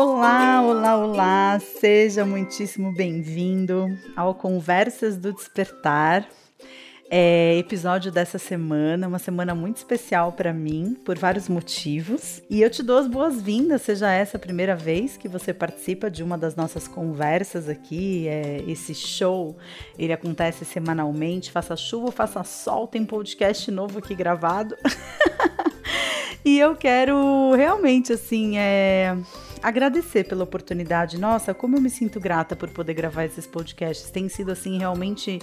Olá, olá, olá! Seja muitíssimo bem-vindo ao Conversas do Despertar. É, episódio dessa semana, uma semana muito especial para mim, por vários motivos. E eu te dou as boas-vindas, seja essa a primeira vez que você participa de uma das nossas conversas aqui. É, esse show, ele acontece semanalmente, faça chuva, faça sol, tem podcast novo aqui gravado. e eu quero realmente, assim, é agradecer pela oportunidade. Nossa, como eu me sinto grata por poder gravar esses podcasts. Tem sido, assim, realmente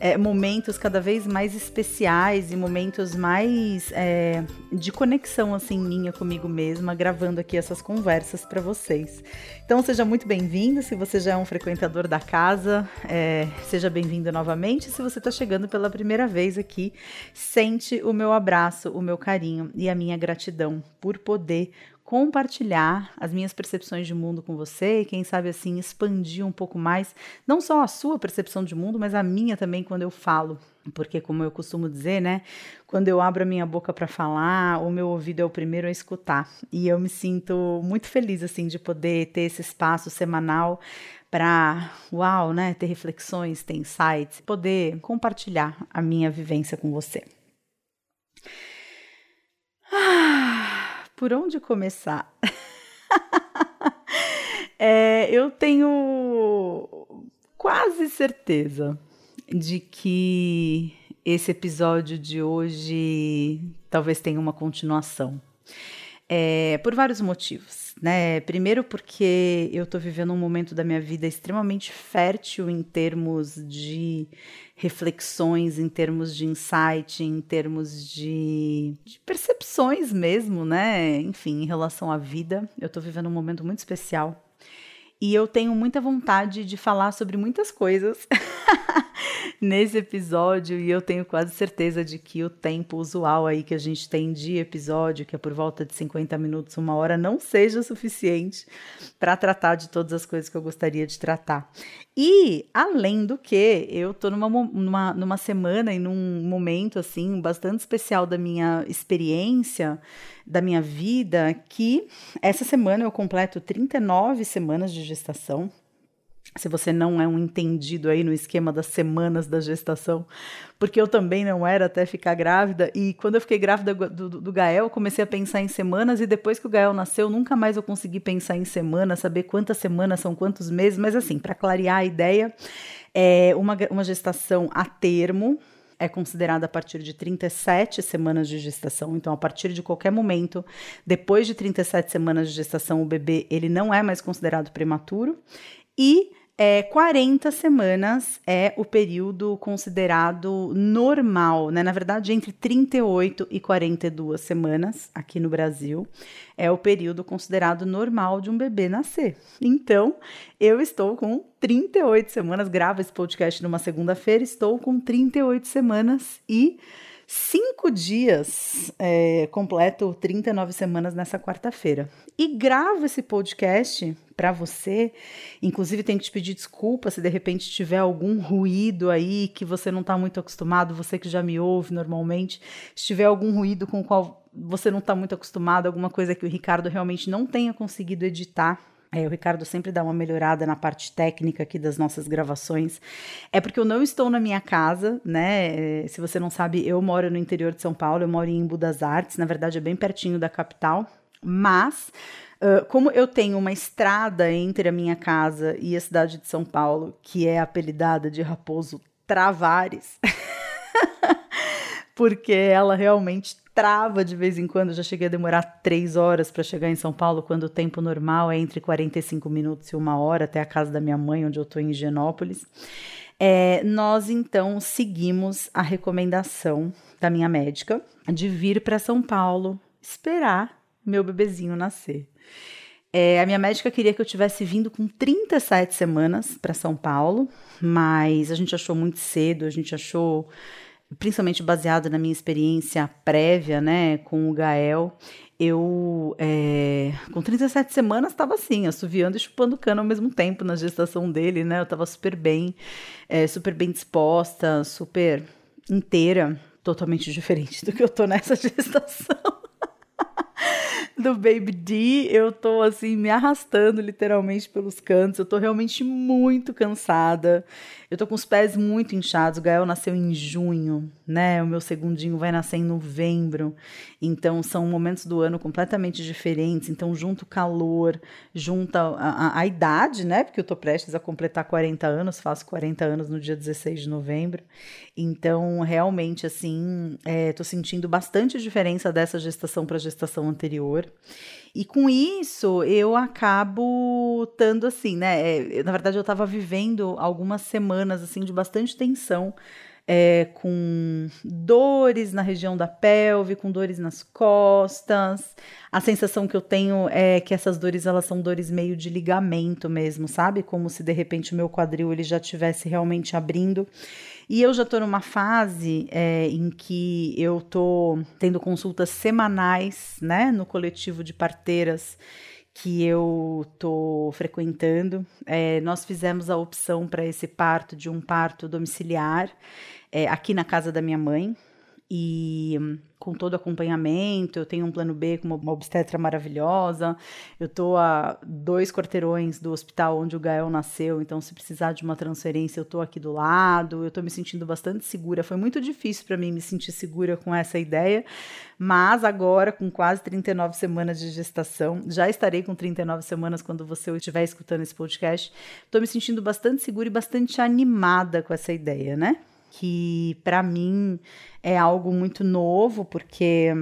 é, momentos cada vez mais especiais e momentos mais é, de conexão, assim, minha comigo mesma, gravando aqui essas conversas para vocês. Então, seja muito bem-vindo. Se você já é um frequentador da casa, é, seja bem-vindo novamente. Se você está chegando pela primeira vez aqui, sente o meu abraço, o meu carinho e a minha gratidão por poder compartilhar as minhas percepções de mundo com você e quem sabe assim expandir um pouco mais, não só a sua percepção de mundo, mas a minha também quando eu falo. Porque como eu costumo dizer, né, quando eu abro a minha boca para falar, o meu ouvido é o primeiro a escutar. E eu me sinto muito feliz assim de poder ter esse espaço semanal para, uau, né, ter reflexões, ter insights, poder compartilhar a minha vivência com você. Ah, por onde começar? é, eu tenho quase certeza de que esse episódio de hoje talvez tenha uma continuação. É, por vários motivos, né? Primeiro porque eu estou vivendo um momento da minha vida extremamente fértil em termos de reflexões, em termos de insight, em termos de, de percepções mesmo, né? Enfim, em relação à vida. Eu estou vivendo um momento muito especial e eu tenho muita vontade de falar sobre muitas coisas nesse episódio e eu tenho quase certeza de que o tempo usual aí que a gente tem de episódio, que é por volta de 50 minutos, uma hora, não seja suficiente para tratar de todas as coisas que eu gostaria de tratar. E, além do que, eu tô numa, numa, numa semana e num momento, assim, bastante especial da minha experiência, da minha vida, que essa semana eu completo 39 semanas de gestação. Se você não é um entendido aí no esquema das semanas da gestação, porque eu também não era até ficar grávida, e quando eu fiquei grávida do, do, Gael, comecei a pensar em semanas, e depois que o Gael nasceu, nunca mais eu consegui pensar em semanas, saber quantas semanas são quantos meses, mas assim, para clarear a ideia, é uma, uma gestação a termo, é considerada a partir de 37 semanas de gestação. Então, a partir de qualquer momento, depois de 37 semanas de gestação, o bebê ele não é mais considerado prematuro. E é, 40 semanas é o período considerado normal, né? Na verdade, entre 38 e 42 semanas aqui no Brasil é o período considerado normal de um bebê nascer. Então, eu estou com 38 semanas, gravo esse podcast numa segunda-feira, estou com 38 semanas e cinco dias, é, completo 39 semanas nessa quarta-feira. E gravo esse podcast para você. Inclusive, tenho que te pedir desculpa se de repente tiver algum ruído aí que você não está muito acostumado, você que já me ouve normalmente, se tiver algum ruído com o qual você não está muito acostumado, alguma coisa que o Ricardo realmente não tenha conseguido editar é, o Ricardo sempre dá uma melhorada na parte técnica aqui das nossas gravações. É porque eu não estou na minha casa, né? É, se você não sabe, eu moro no interior de São Paulo, eu moro em Embu das Artes, na verdade é bem pertinho da capital, mas uh, como eu tenho uma estrada entre a minha casa e a cidade de São Paulo, que é apelidada de Raposo Travares, porque ela realmente trava de vez em quando. Eu já cheguei a demorar três horas para chegar em São Paulo, quando o tempo normal é entre 45 minutos e uma hora até a casa da minha mãe, onde eu estou em Higienópolis. É, nós então seguimos a recomendação da minha médica de vir para São Paulo esperar meu bebezinho nascer. É, a minha médica queria que eu tivesse vindo com 37 semanas para São Paulo, mas a gente achou muito cedo, a gente achou principalmente baseado na minha experiência prévia, né, com o Gael, eu, é, com 37 semanas, estava assim, assoviando e chupando cano ao mesmo tempo na gestação dele, né? Eu estava super bem, é, super bem disposta, super inteira, totalmente diferente do que eu tô nessa gestação. Do Baby D, eu tô assim me arrastando literalmente pelos cantos. Eu tô realmente muito cansada. Eu tô com os pés muito inchados. O Gael nasceu em junho, né? O meu segundinho vai nascer em novembro. Então são momentos do ano completamente diferentes. Então junto o calor, junta a, a, a, idade, né? Porque eu tô prestes a completar 40 anos, faço 40 anos no dia 16 de novembro. Então realmente assim, é, tô sentindo bastante diferença dessa gestação para gestação anterior. E com isso, eu acabo estando assim, né? É, na verdade, eu estava vivendo algumas semanas assim de bastante tensão. É, com dores na região da pelve, com dores nas costas. A sensação que eu tenho é que essas dores elas são dores meio de ligamento mesmo, sabe? Como se de repente o meu quadril ele já estivesse realmente abrindo. E eu já estou numa fase é, em que eu estou tendo consultas semanais, né, no coletivo de parteiras que eu estou frequentando. É, nós fizemos a opção para esse parto de um parto domiciliar é, aqui na casa da minha mãe e com todo acompanhamento. Eu tenho um plano B com uma obstetra maravilhosa. Eu tô a dois quarteirões do hospital onde o Gael nasceu, então se precisar de uma transferência, eu tô aqui do lado. Eu tô me sentindo bastante segura. Foi muito difícil para mim me sentir segura com essa ideia, mas agora com quase 39 semanas de gestação, já estarei com 39 semanas quando você estiver escutando esse podcast. Tô me sentindo bastante segura e bastante animada com essa ideia, né? Que para mim é algo muito novo, porque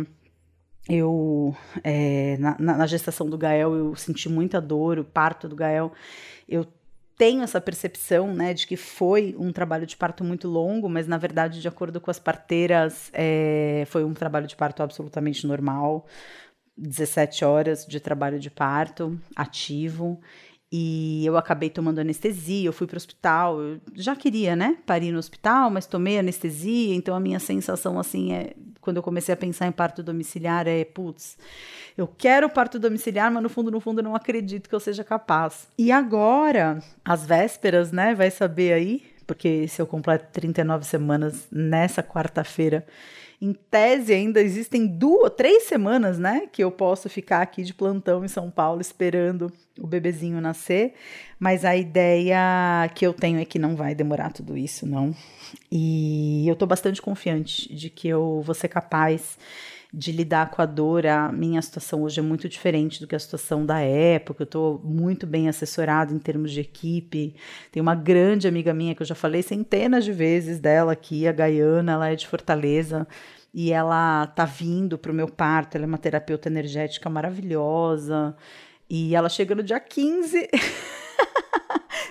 eu é, na, na, gestação do Gael eu senti muita dor, o parto do Gael eu tenho essa percepção né, de que foi um trabalho de parto muito longo, mas na verdade, de acordo com as parteiras, é, foi um trabalho de parto absolutamente normal. 17 horas de trabalho de parto ativo e eu acabei tomando anestesia, eu fui para o hospital, eu já queria, né, parir no hospital, mas tomei anestesia, então a minha sensação, assim, é, quando eu comecei a pensar em parto domiciliar, é, putz, eu quero parto domiciliar, mas no fundo, no fundo, eu não acredito que eu seja capaz. E agora, às vésperas, né, vai saber aí, porque se eu completo 39 semanas nessa quarta-feira, em tese, ainda existem duas, três semanas, né, que eu posso ficar aqui de plantão em São Paulo esperando o bebezinho nascer. Mas a ideia que eu tenho é que não vai demorar tudo isso, não. E eu tô bastante confiante de que eu vou ser capaz de lidar com a dor. A minha situação hoje é muito diferente do que a situação da época. Eu estou muito bem assessorada em termos de equipe. Tem uma grande amiga minha que eu já falei centenas de vezes dela aqui, a Gaiana, ela é de Fortaleza e ela tá vindo para o meu parto. Ela é uma terapeuta energética maravilhosa. E ela chega no dia 15.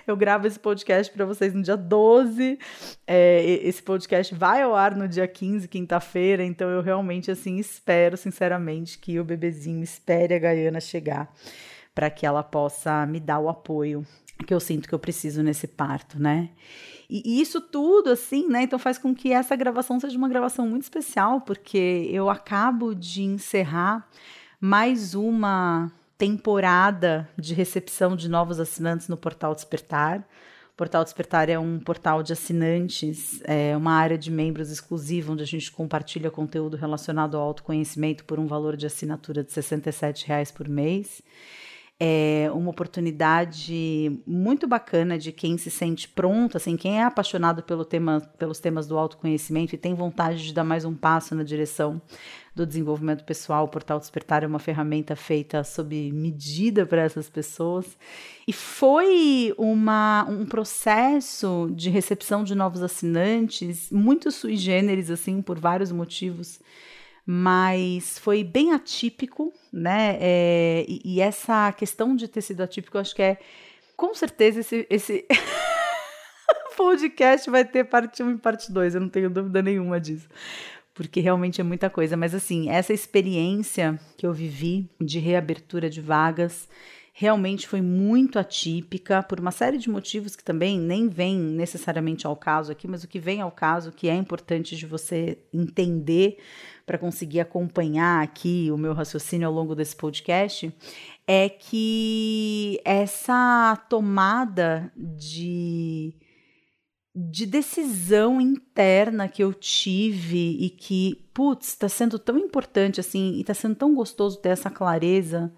Eu gravo esse podcast para vocês no dia 12. É, esse podcast vai ao ar no dia 15, quinta-feira. Então eu realmente assim espero, sinceramente, que o bebezinho espere a Gaiana chegar para que ela possa me dar o apoio que eu sinto que eu preciso nesse parto, né? E, isso tudo, assim, né? Então faz com que essa gravação seja uma gravação muito especial, porque eu acabo de encerrar mais uma temporada de recepção de novos assinantes no Portal Despertar. O Portal Despertar é um portal de assinantes, é uma área de membros exclusiva, onde a gente compartilha conteúdo relacionado ao autoconhecimento por um valor de assinatura de R$ 67,00 por mês é uma oportunidade muito bacana de quem se sente pronto, assim, quem é apaixonado pelo tema, pelos temas do autoconhecimento e tem vontade de dar mais um passo na direção do desenvolvimento pessoal. O Portal Despertar é uma ferramenta feita sob medida para essas pessoas. E foi uma, um processo de recepção de novos assinantes muito sui generis, assim, por vários motivos mas foi bem atípico, né? É, e, e, essa questão de ter sido atípico, eu acho que é com certeza esse, esse podcast vai ter parte 1 e parte 2, eu não tenho dúvida nenhuma disso. Porque realmente é muita coisa. Mas assim, essa experiência que eu vivi de reabertura de vagas realmente foi muito atípica por uma série de motivos que também nem vem necessariamente ao caso aqui, mas o que vem ao caso que é importante de você entender para conseguir acompanhar aqui o meu raciocínio ao longo desse podcast é que essa tomada de de decisão interna que eu tive e que, putz, está sendo tão importante assim, e está sendo tão gostoso ter essa clareza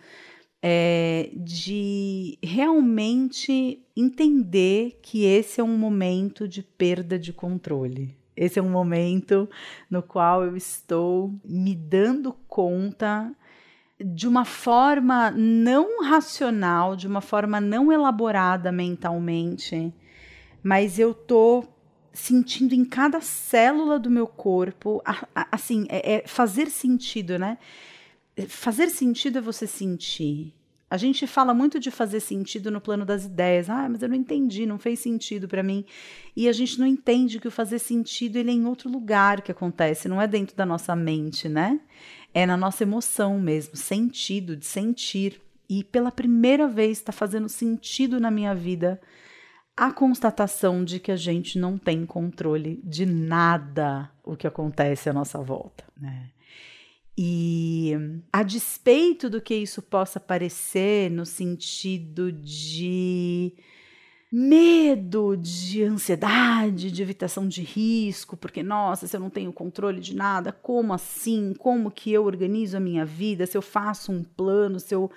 é, de realmente entender que esse é um momento de perda de controle. Esse é um momento no qual eu estou me dando conta de uma forma não racional, de uma forma não elaborada mentalmente, mas eu tô sentindo em cada célula do meu corpo, assim, é, é fazer sentido, né? Fazer sentido é você sentir. A gente fala muito de fazer sentido no plano das ideias. Ah, mas eu não entendi, não fez sentido para mim. E a gente não entende que o fazer sentido ele é em outro lugar que acontece, não é dentro da nossa mente, né? É na nossa emoção mesmo, sentido, de sentir. E pela primeira vez está fazendo sentido na minha vida a constatação de que a gente não tem controle de nada o que acontece à nossa volta. Né? E a despeito do que isso possa parecer no sentido de medo, de ansiedade, de evitação de risco, porque nossa, se eu não tenho controle de nada, como assim? Como que eu organizo a minha vida? Se eu faço um plano, se eu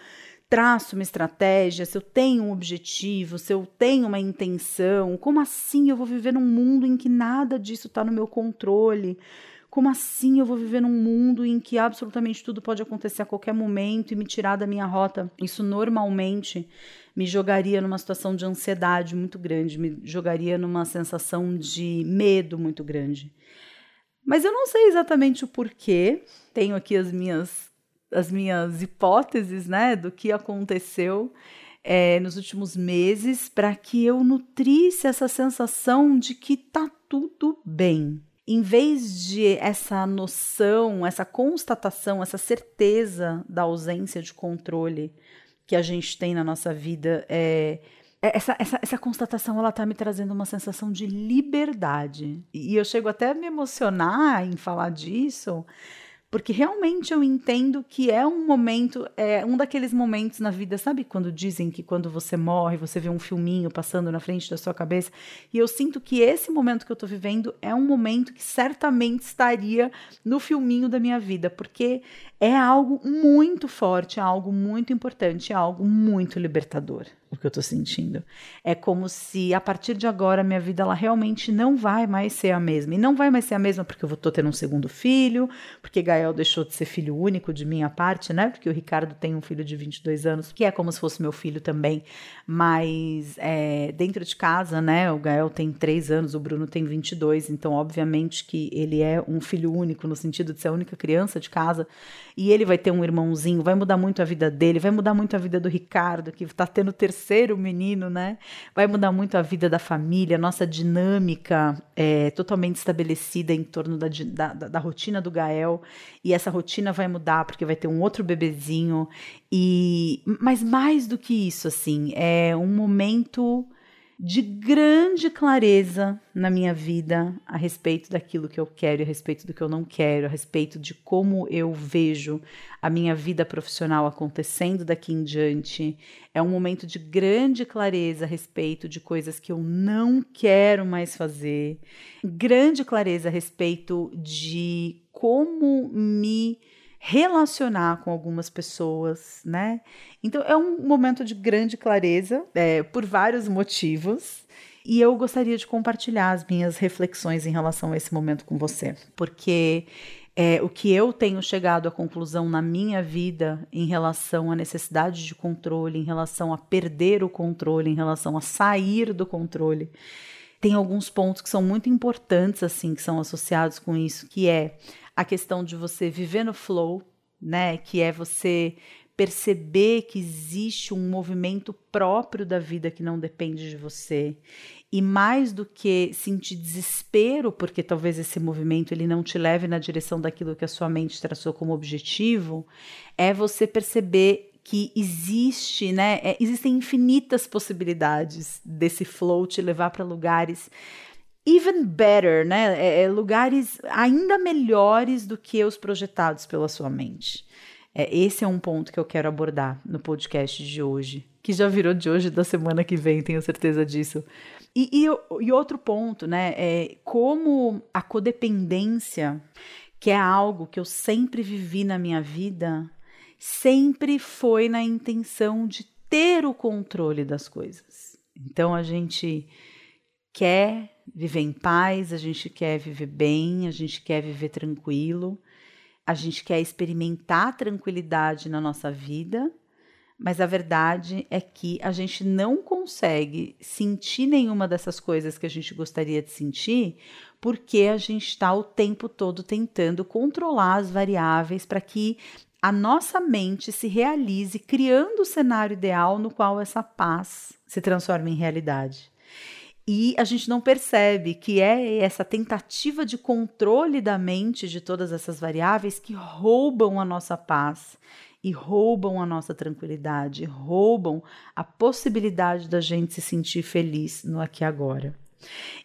traço uma estratégia, se eu tenho um objetivo, se eu tenho uma intenção, como assim eu vou viver num mundo em que nada disso está no meu controle? Como assim eu vou viver num mundo em que absolutamente tudo pode acontecer a qualquer momento e me tirar da minha rota? Isso normalmente me jogaria numa situação de ansiedade muito grande, me jogaria numa sensação de medo muito grande. Mas eu não sei exatamente o porquê. Tenho aqui as minhas as minhas hipóteses, né, do que aconteceu é, nos últimos meses para que eu nutrisse essa sensação de que tá tudo bem. Em vez de essa noção, essa constatação, essa certeza da ausência de controle que a gente tem na nossa vida, é, essa, essa, essa constatação ela tá me trazendo uma sensação de liberdade. E eu chego até a me emocionar em falar disso, porque realmente eu entendo que é um momento, é um daqueles momentos na vida, sabe quando dizem que quando você morre, você vê um filminho passando na frente da sua cabeça? E eu sinto que esse momento que eu tô vivendo é um momento que certamente estaria no filminho da minha vida, porque é algo muito forte, é algo muito importante, é algo muito libertador o que eu tô sentindo. É como se a partir de agora minha vida ela realmente não vai mais ser a mesma. E não vai mais ser a mesma porque eu vou tendo um segundo filho, porque Gael deixou de ser filho único de minha parte, né? Porque o Ricardo tem um filho de 22 anos, que é como se fosse meu filho também, mas é, dentro de casa, né? O Gael tem 3 anos, o Bruno tem 22, então obviamente que ele é um filho único no sentido de ser a única criança de casa, e ele vai ter um irmãozinho, vai mudar muito a vida dele, vai mudar muito a vida do Ricardo, que tá tendo terceiro terceiro menino, né? Vai mudar muito a vida da família, nossa dinâmica é totalmente estabelecida em torno da, da, da rotina do Gael. E essa rotina vai mudar porque vai ter um outro bebezinho. E mas mais do que isso, assim, é um momento de grande clareza na minha vida a respeito daquilo que eu quero, a respeito do que eu não quero, a respeito de como eu vejo a minha vida profissional acontecendo daqui em diante. É um momento de grande clareza a respeito de coisas que eu não quero mais fazer, grande clareza a respeito de como me relacionar com algumas pessoas, né? Então é um momento de grande clareza, é, por vários motivos. E eu gostaria de compartilhar as minhas reflexões em relação a esse momento com você, porque é, o que eu tenho chegado à conclusão na minha vida em relação à necessidade de controle, em relação a perder o controle, em relação a sair do controle, tem alguns pontos que são muito importantes assim que são associados com isso, que é a questão de você viver no flow, né? Que é você perceber que existe um movimento próprio da vida que não depende de você. E mais do que sentir desespero, porque talvez esse movimento ele não te leve na direção daquilo que a sua mente traçou como objetivo, é você perceber que existe, né? É, existem infinitas possibilidades desse flow te levar para lugares even better, né? É, é, lugares ainda melhores do que os projetados pela sua mente. É, esse é um ponto que eu quero abordar no podcast de hoje, que já virou de hoje da semana que vem, tenho certeza disso. E, e, e outro ponto, né, é como a codependência, que é algo que eu sempre vivi na minha vida, sempre foi na intenção de ter o controle das coisas. Então a gente quer viver em paz, a gente quer viver bem, a gente quer viver tranquilo, a gente quer experimentar tranquilidade na nossa vida, mas a verdade é que a gente não consegue sentir nenhuma dessas coisas que a gente gostaria de sentir, porque a gente está o tempo todo tentando controlar as variáveis para que a nossa mente se realize, criando o cenário ideal no qual essa paz se transforma em realidade. E a gente não percebe que é essa tentativa de controle da mente de todas essas variáveis que roubam a nossa paz e roubam a nossa tranquilidade, roubam a possibilidade da gente se sentir feliz no aqui e agora.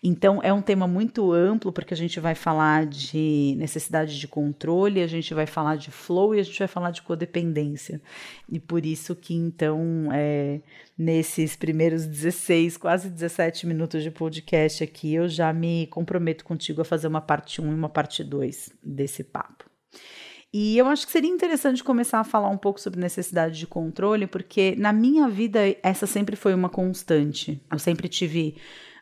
Então, é um tema muito amplo, porque a gente vai falar de necessidade de controle, a gente vai falar de flow e a gente vai falar de codependência. E por isso que, então, é, nesses primeiros 16, quase 17 minutos de podcast aqui, eu já me comprometo contigo a fazer uma parte 1 e uma parte 2 desse papo. E eu acho que seria interessante começar a falar um pouco sobre necessidade de controle, porque na minha vida essa sempre foi uma constante. Eu sempre tive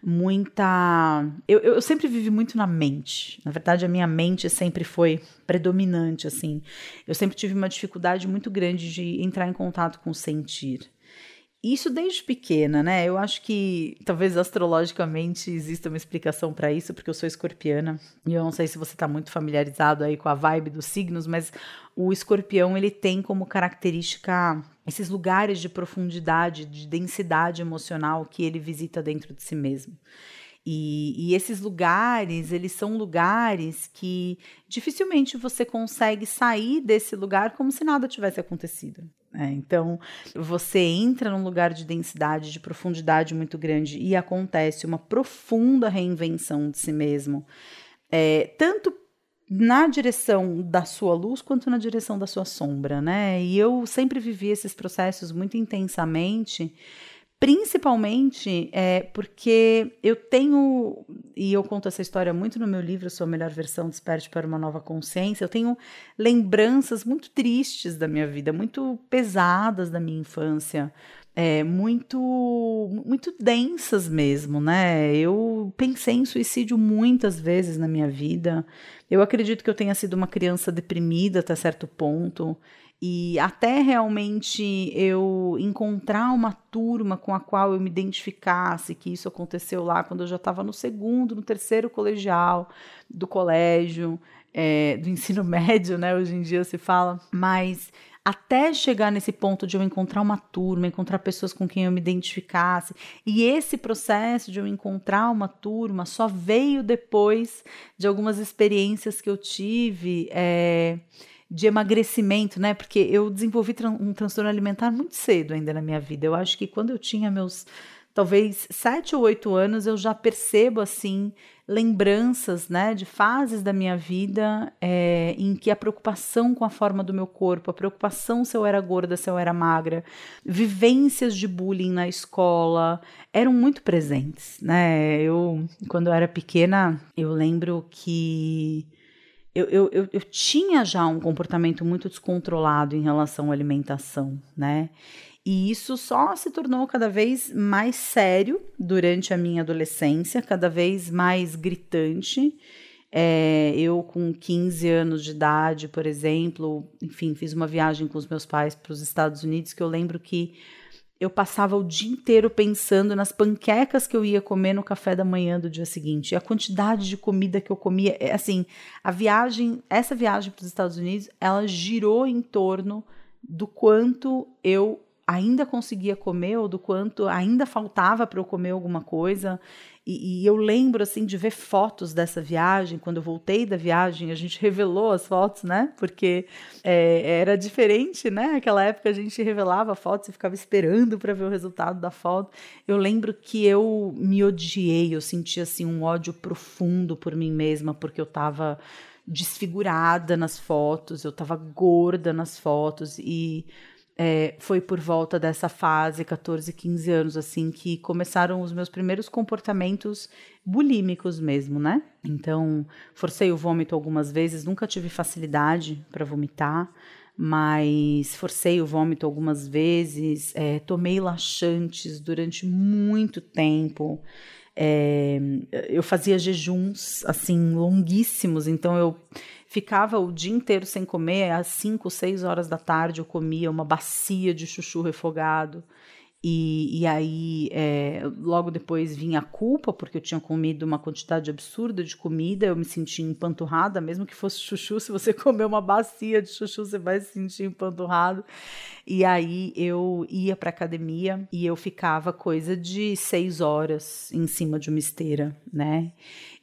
muita. Eu, eu sempre vivi muito na mente. Na verdade, a minha mente sempre foi predominante, assim. Eu sempre tive uma dificuldade muito grande de entrar em contato com o sentir. Isso desde pequena, né? Eu acho que talvez astrologicamente exista uma explicação para isso, porque eu sou escorpiana. E eu não sei se você está muito familiarizado aí com a vibe dos signos, mas o escorpião ele tem como característica esses lugares de profundidade, de densidade emocional que ele visita dentro de si mesmo. E, e, esses lugares, eles são lugares que dificilmente você consegue sair desse lugar como se nada tivesse acontecido. É, então, você entra num lugar de densidade, de profundidade muito grande e acontece uma profunda reinvenção de si mesmo, é, tanto na direção da sua luz quanto na direção da sua sombra, né? E eu sempre vivi esses processos muito intensamente Principalmente é, porque eu tenho, e eu conto essa história muito no meu livro, Sua Melhor Versão, Desperte para uma Nova Consciência, eu tenho lembranças muito tristes da minha vida, muito pesadas da minha infância, é, muito, muito densas mesmo, né? Eu pensei em suicídio muitas vezes na minha vida. Eu acredito que eu tenha sido uma criança deprimida até certo ponto. E até realmente eu encontrar uma turma com a qual eu me identificasse, que isso aconteceu lá quando eu já estava no segundo, no terceiro colegial do colégio, é, do ensino médio, né? Hoje em dia se fala, mas até chegar nesse ponto de eu encontrar uma turma, encontrar pessoas com quem eu me identificasse. E esse processo de eu encontrar uma turma só veio depois de algumas experiências que eu tive. É, de emagrecimento, né? Porque eu desenvolvi um transtorno alimentar muito cedo ainda na minha vida. Eu acho que quando eu tinha meus talvez sete ou oito anos, eu já percebo assim lembranças, né, de fases da minha vida é, em que a preocupação com a forma do meu corpo, a preocupação se eu era gorda, se eu era magra, vivências de bullying na escola eram muito presentes, né? Eu quando eu era pequena, eu lembro que eu, eu, eu, eu, tinha já um comportamento muito descontrolado em relação à alimentação, né? E isso só se tornou cada vez mais sério durante a minha adolescência, cada vez mais gritante. É, eu, com 15 anos de idade, por exemplo, enfim, fiz uma viagem com os meus pais para os Estados Unidos que eu lembro que eu passava o dia inteiro pensando nas panquecas que eu ia comer no café da manhã do dia seguinte. E a quantidade de comida que eu comia, é, assim, a viagem, essa viagem para os Estados Unidos, ela girou em torno do quanto eu ainda conseguia comer ou do quanto ainda faltava para eu comer alguma coisa. E, e, eu lembro assim de ver fotos dessa viagem. Quando eu voltei da viagem, a gente revelou as fotos, né? Porque é, era diferente, né? Naquela época a gente revelava fotos e ficava esperando para ver o resultado da foto. Eu lembro que eu me odiei, eu senti assim um ódio profundo por mim mesma, porque eu estava desfigurada nas fotos, eu tava gorda nas fotos e é, foi por volta dessa fase, 14, 15 anos, assim, que começaram os meus primeiros comportamentos bulímicos mesmo, né? Então, forcei o vômito algumas vezes, nunca tive facilidade para vomitar, mas forcei o vômito algumas vezes, é, tomei laxantes durante muito tempo. É, eu fazia jejuns assim longuíssimos, então eu ficava o dia inteiro sem comer, às 5, 6 horas da tarde eu comia uma bacia de chuchu refogado. E, e aí, é, logo depois vinha a culpa, porque eu tinha comido uma quantidade absurda de comida, eu me sentia empanturrada, mesmo que fosse chuchu, se você comer uma bacia de chuchu, você vai se sentir empanturrado. E aí eu ia para academia e eu ficava coisa de seis horas em cima de uma esteira, né?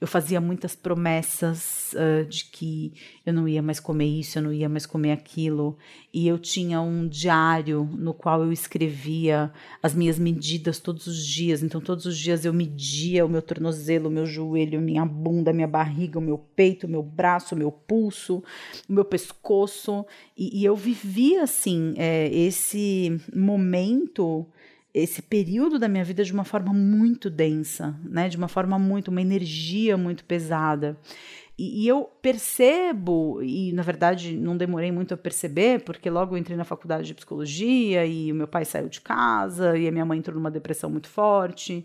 eu fazia muitas promessas uh, de que eu não ia mais comer isso, eu não ia mais comer aquilo, e eu tinha um diário no qual eu escrevia as minhas medidas todos os dias. Então, todos os dias eu media o meu tornozelo, o meu joelho, minha bunda, minha barriga, o meu peito, o meu braço, o meu pulso, o meu pescoço, e, e eu vivia assim é, esse momento esse período da minha vida de uma forma muito densa, né? De uma forma muito, uma energia muito pesada. E, e, eu percebo, e na verdade não demorei muito a perceber, porque logo eu entrei na faculdade de psicologia e o meu pai saiu de casa e a minha mãe entrou numa depressão muito forte.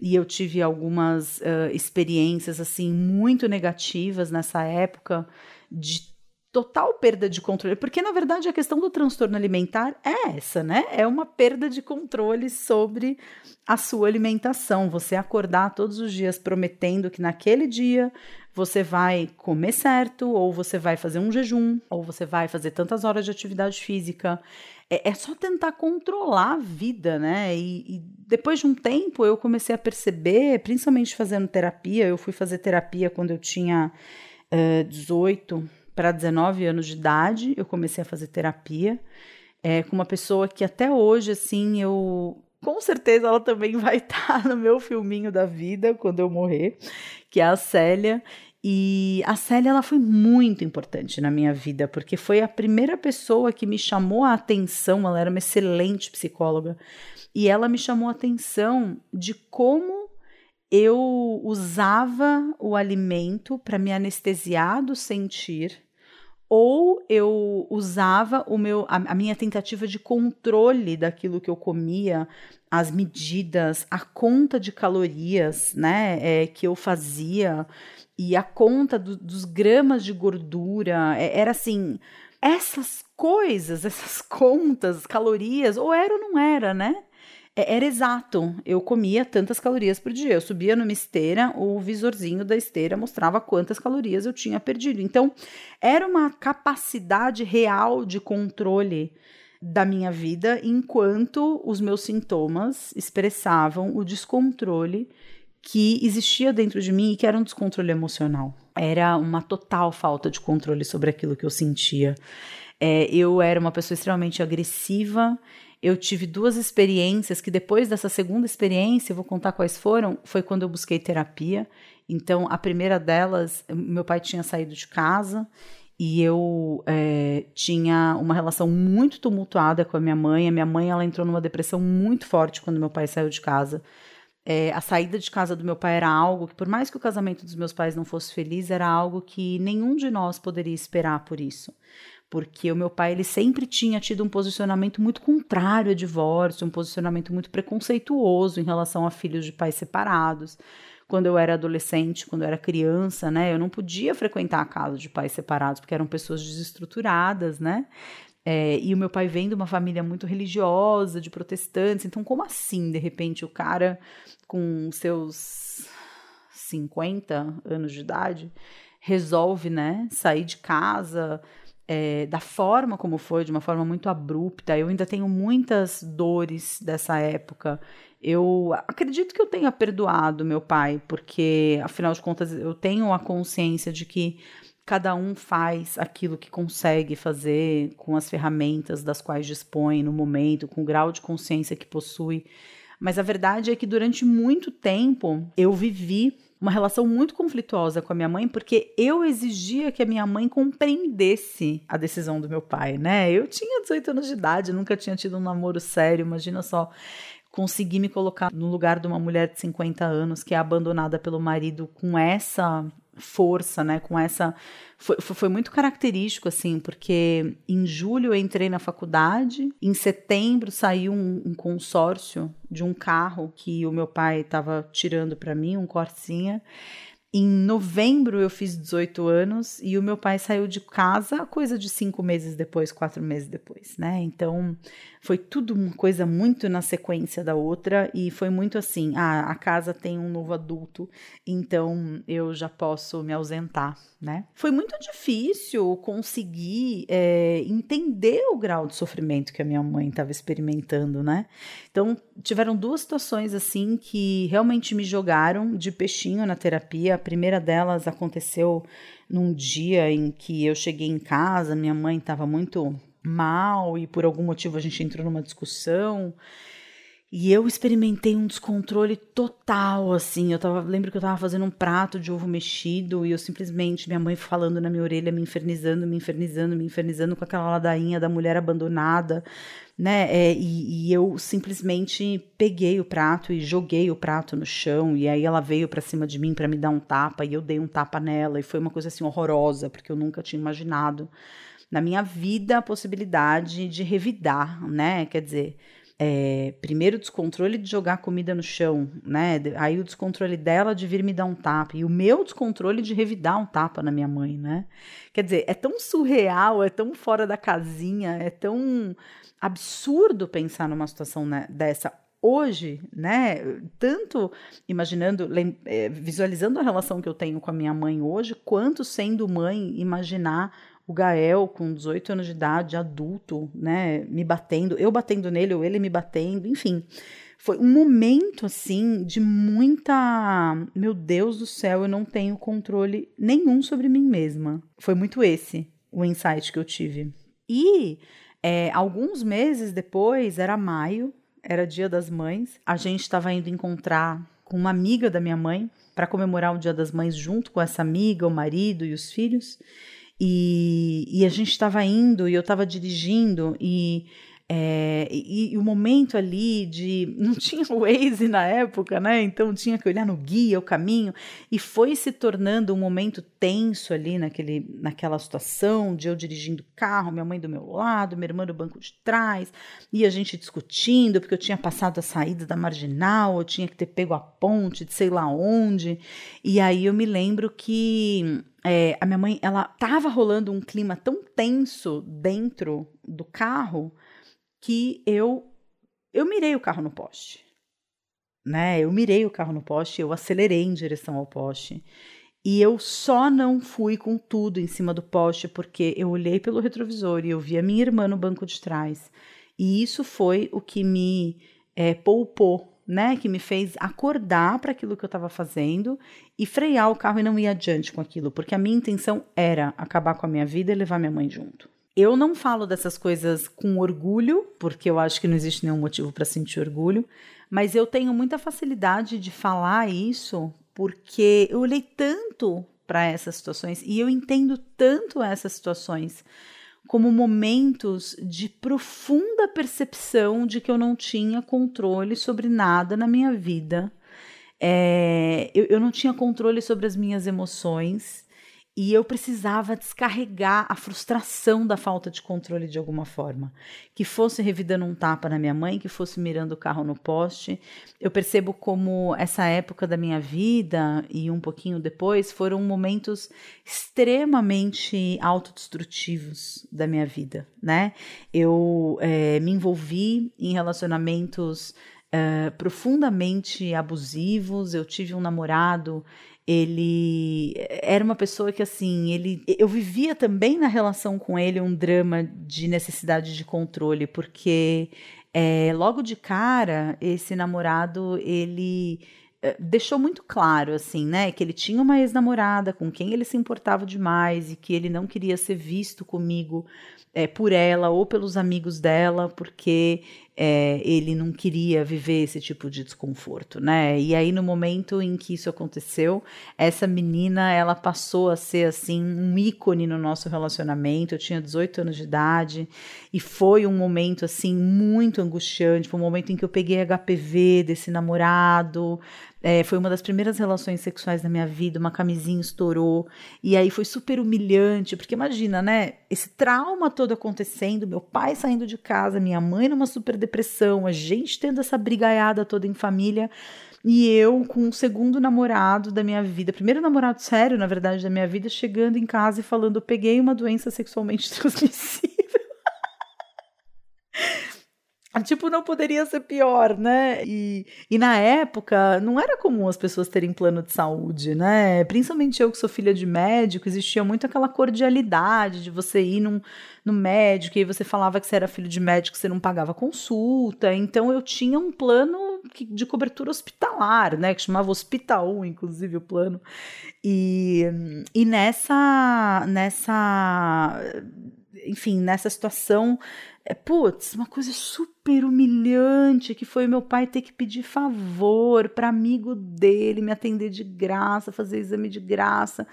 E eu tive algumas uh, experiências assim muito negativas nessa época de total perda de controle, porque na verdade a questão do transtorno alimentar é essa, né? É uma perda de controle sobre a sua alimentação. Você acordar todos os dias prometendo que naquele dia você vai comer certo, ou você vai fazer um jejum, ou você vai fazer tantas horas de atividade física. É, é só tentar controlar a vida, né? E, e depois de um tempo eu comecei a perceber, principalmente fazendo terapia, eu fui fazer terapia quando eu tinha uh, 18 para 19 anos de idade, eu comecei a fazer terapia é, com uma pessoa que até hoje, assim, eu. Com certeza ela também vai estar no meu filminho da vida quando eu morrer, que é a Célia. E a Célia ela foi muito importante na minha vida, porque foi a primeira pessoa que me chamou a atenção, ela era uma excelente psicóloga, e ela me chamou a atenção de como eu usava o alimento para me anestesiar do sentir ou eu usava o meu, a, a, minha tentativa de controle daquilo que eu comia, as medidas, a conta de calorias, né, é, que eu fazia e a conta do, dos gramas de gordura, é, era assim, essas coisas, essas contas, calorias, ou era ou não era, né? É, era exato. Eu comia tantas calorias por dia. Eu subia numa esteira, o visorzinho da esteira mostrava quantas calorias eu tinha perdido. Então, era uma capacidade real de controle da minha vida, enquanto os meus sintomas expressavam o descontrole que existia dentro de mim e que era um descontrole emocional. Era uma total falta de controle sobre aquilo que eu sentia. É, eu era uma pessoa extremamente agressiva eu tive duas experiências que depois dessa segunda experiência, eu vou contar quais foram, foi quando eu busquei terapia. Então, a primeira delas, meu pai tinha saído de casa e eu é, tinha uma relação muito tumultuada com a minha mãe. A minha mãe ela entrou numa depressão muito forte quando meu pai saiu de casa. É, a saída de casa do meu pai era algo que, por mais que o casamento dos meus pais não fosse feliz, era algo que nenhum de nós poderia esperar por isso porque o meu pai ele sempre tinha tido um posicionamento muito contrário a divórcio, um posicionamento muito preconceituoso em relação a filhos de pais separados. Quando eu era adolescente, quando eu era criança, né, eu não podia frequentar a casa de pais separados porque eram pessoas desestruturadas, né? É, e o meu pai vem de uma família muito religiosa, de protestantes, então como assim, de repente, o cara com seus 50 anos de idade resolve, né, sair de casa, é, da forma como foi, de uma forma muito abrupta. Eu ainda tenho muitas dores dessa época. Eu acredito que eu tenha perdoado meu pai, porque afinal de contas eu tenho a consciência de que cada um faz aquilo que consegue fazer com as ferramentas das quais dispõe no momento, com o grau de consciência que possui. Mas a verdade é que durante muito tempo eu vivi uma relação muito conflituosa com a minha mãe, porque eu exigia que a minha mãe compreendesse a decisão do meu pai, né? Eu tinha 18 anos de idade, nunca tinha tido um namoro sério, imagina só conseguir me colocar no lugar de uma mulher de 50 anos que é abandonada pelo marido com essa força, né? Com essa. Foi, foi muito característico, assim, porque em julho eu entrei na faculdade, em setembro saiu um, um consórcio de um carro que o meu pai estava tirando para mim, um Corsinha. Em novembro eu fiz 18 anos e o meu pai saiu de casa coisa de cinco meses depois, quatro meses depois, né? Então foi tudo uma coisa muito na sequência da outra e foi muito assim: ah, a casa tem um novo adulto, então eu já posso me ausentar, né? Foi muito difícil conseguir é, entender o grau de sofrimento que a minha mãe estava experimentando, né? Então tiveram duas situações assim que realmente me jogaram de peixinho na terapia. A primeira delas aconteceu num dia em que eu cheguei em casa, minha mãe estava muito mal e por algum motivo a gente entrou numa discussão. E eu experimentei um descontrole total, assim. Eu tava, lembro que eu tava fazendo um prato de ovo mexido e eu simplesmente, minha mãe falando na minha orelha, me infernizando, me infernizando, me infernizando com aquela ladainha da mulher abandonada, né? É, e, e, eu simplesmente peguei o prato e joguei o prato no chão. E aí ela veio para cima de mim para me dar um tapa e eu dei um tapa nela. E foi uma coisa assim horrorosa, porque eu nunca tinha imaginado na minha vida a possibilidade de revidar, né? Quer dizer, é, primeiro o descontrole de jogar comida no chão, né? Aí o descontrole dela de vir me dar um tapa. E o meu descontrole de revidar um tapa na minha mãe, né? Quer dizer, é tão surreal, é tão fora da casinha, é tão absurdo pensar numa situação né, dessa hoje, né? Tanto imaginando, é, visualizando a relação que eu tenho com a minha mãe hoje, quanto sendo mãe, imaginar o Gael com 18 anos de idade, adulto, né, me batendo, eu batendo nele ou ele me batendo, enfim. Foi um momento assim de muita, meu Deus do céu, eu não tenho controle nenhum sobre mim mesma. Foi muito esse o insight que eu tive. E é, alguns meses depois, era maio, era Dia das Mães, a gente estava indo encontrar com uma amiga da minha mãe para comemorar o Dia das Mães junto com essa amiga, o marido e os filhos. E, e a gente estava indo e eu estava dirigindo e, é, e, e, o momento ali de. Não tinha Waze na época, né? Então tinha que olhar no guia, o caminho, e foi se tornando um momento tenso ali naquele, naquela situação de eu dirigindo o carro, minha mãe do meu lado, minha irmã no banco de trás, e a gente discutindo, porque eu tinha passado a saída da marginal, eu tinha que ter pego a ponte de sei lá onde. E aí eu me lembro que é, a minha mãe, ela tava rolando um clima tão tenso dentro do carro que eu eu mirei o carro no poste. Né? Eu mirei o carro no poste, eu acelerei em direção ao poste. E eu só não fui com tudo em cima do poste porque eu olhei pelo retrovisor e eu vi a minha irmã no banco de trás. E isso foi o que me é, poupou né, que me fez acordar para aquilo que eu estava fazendo e frear o carro e não ir adiante com aquilo, porque a minha intenção era acabar com a minha vida e levar minha mãe junto. Eu não falo dessas coisas com orgulho, porque eu acho que não existe nenhum motivo para sentir orgulho, mas eu tenho muita facilidade de falar isso porque eu olhei tanto para essas situações e eu entendo tanto essas situações como momentos de profunda percepção de que eu não tinha controle sobre nada na minha vida. É, eu, eu não tinha controle sobre as minhas emoções e eu precisava descarregar a frustração da falta de controle de alguma forma. Que fosse revidando um tapa na minha mãe, que fosse mirando o carro no poste. Eu percebo como essa época da minha vida e um pouquinho depois foram momentos extremamente autodestrutivos da minha vida, né? Eu é, me envolvi em relacionamentos Uh, profundamente abusivos. Eu tive um namorado ele era uma pessoa que assim, ele eu vivia também na relação com ele um drama de necessidade de controle, porque é, logo de cara esse namorado ele é, deixou muito claro assim, né, que ele tinha uma ex-namorada com quem ele se importava demais e que ele não queria ser visto comigo é, por ela ou pelos amigos dela, porque é, ele não queria viver esse tipo de desconforto, né? E aí no momento em que isso aconteceu, essa menina ela passou a ser assim um ícone no nosso relacionamento. Eu tinha 18 anos de idade e foi um momento assim muito angustiante, foi um momento em que eu peguei HPV desse namorado, é, foi uma das primeiras relações sexuais da minha vida, uma camisinha estourou, e aí foi super humilhante, porque imagina, né? Esse trauma todo acontecendo, meu pai saindo de casa, minha mãe numa super depressão, a gente tendo essa brigaiada toda em família, e eu com o segundo namorado da minha vida, primeiro namorado sério, na verdade, da minha vida, chegando em casa e falando: eu peguei uma doença sexualmente transmissível. Tipo, não poderia ser pior, né? E, e na época, não era comum as pessoas terem plano de saúde, né? Principalmente eu que sou filha de médico, existia muito aquela cordialidade de você ir num, no médico e aí você falava que você era filho de médico, você não pagava consulta. Então eu tinha um plano de cobertura hospitalar, né? Que chamava Hospital, inclusive, o plano. E, e nessa, nessa, enfim, nessa situação é, putz, uma coisa super humilhante que foi meu pai ter que pedir favor para amigo dele me atender de graça, fazer exame de graça.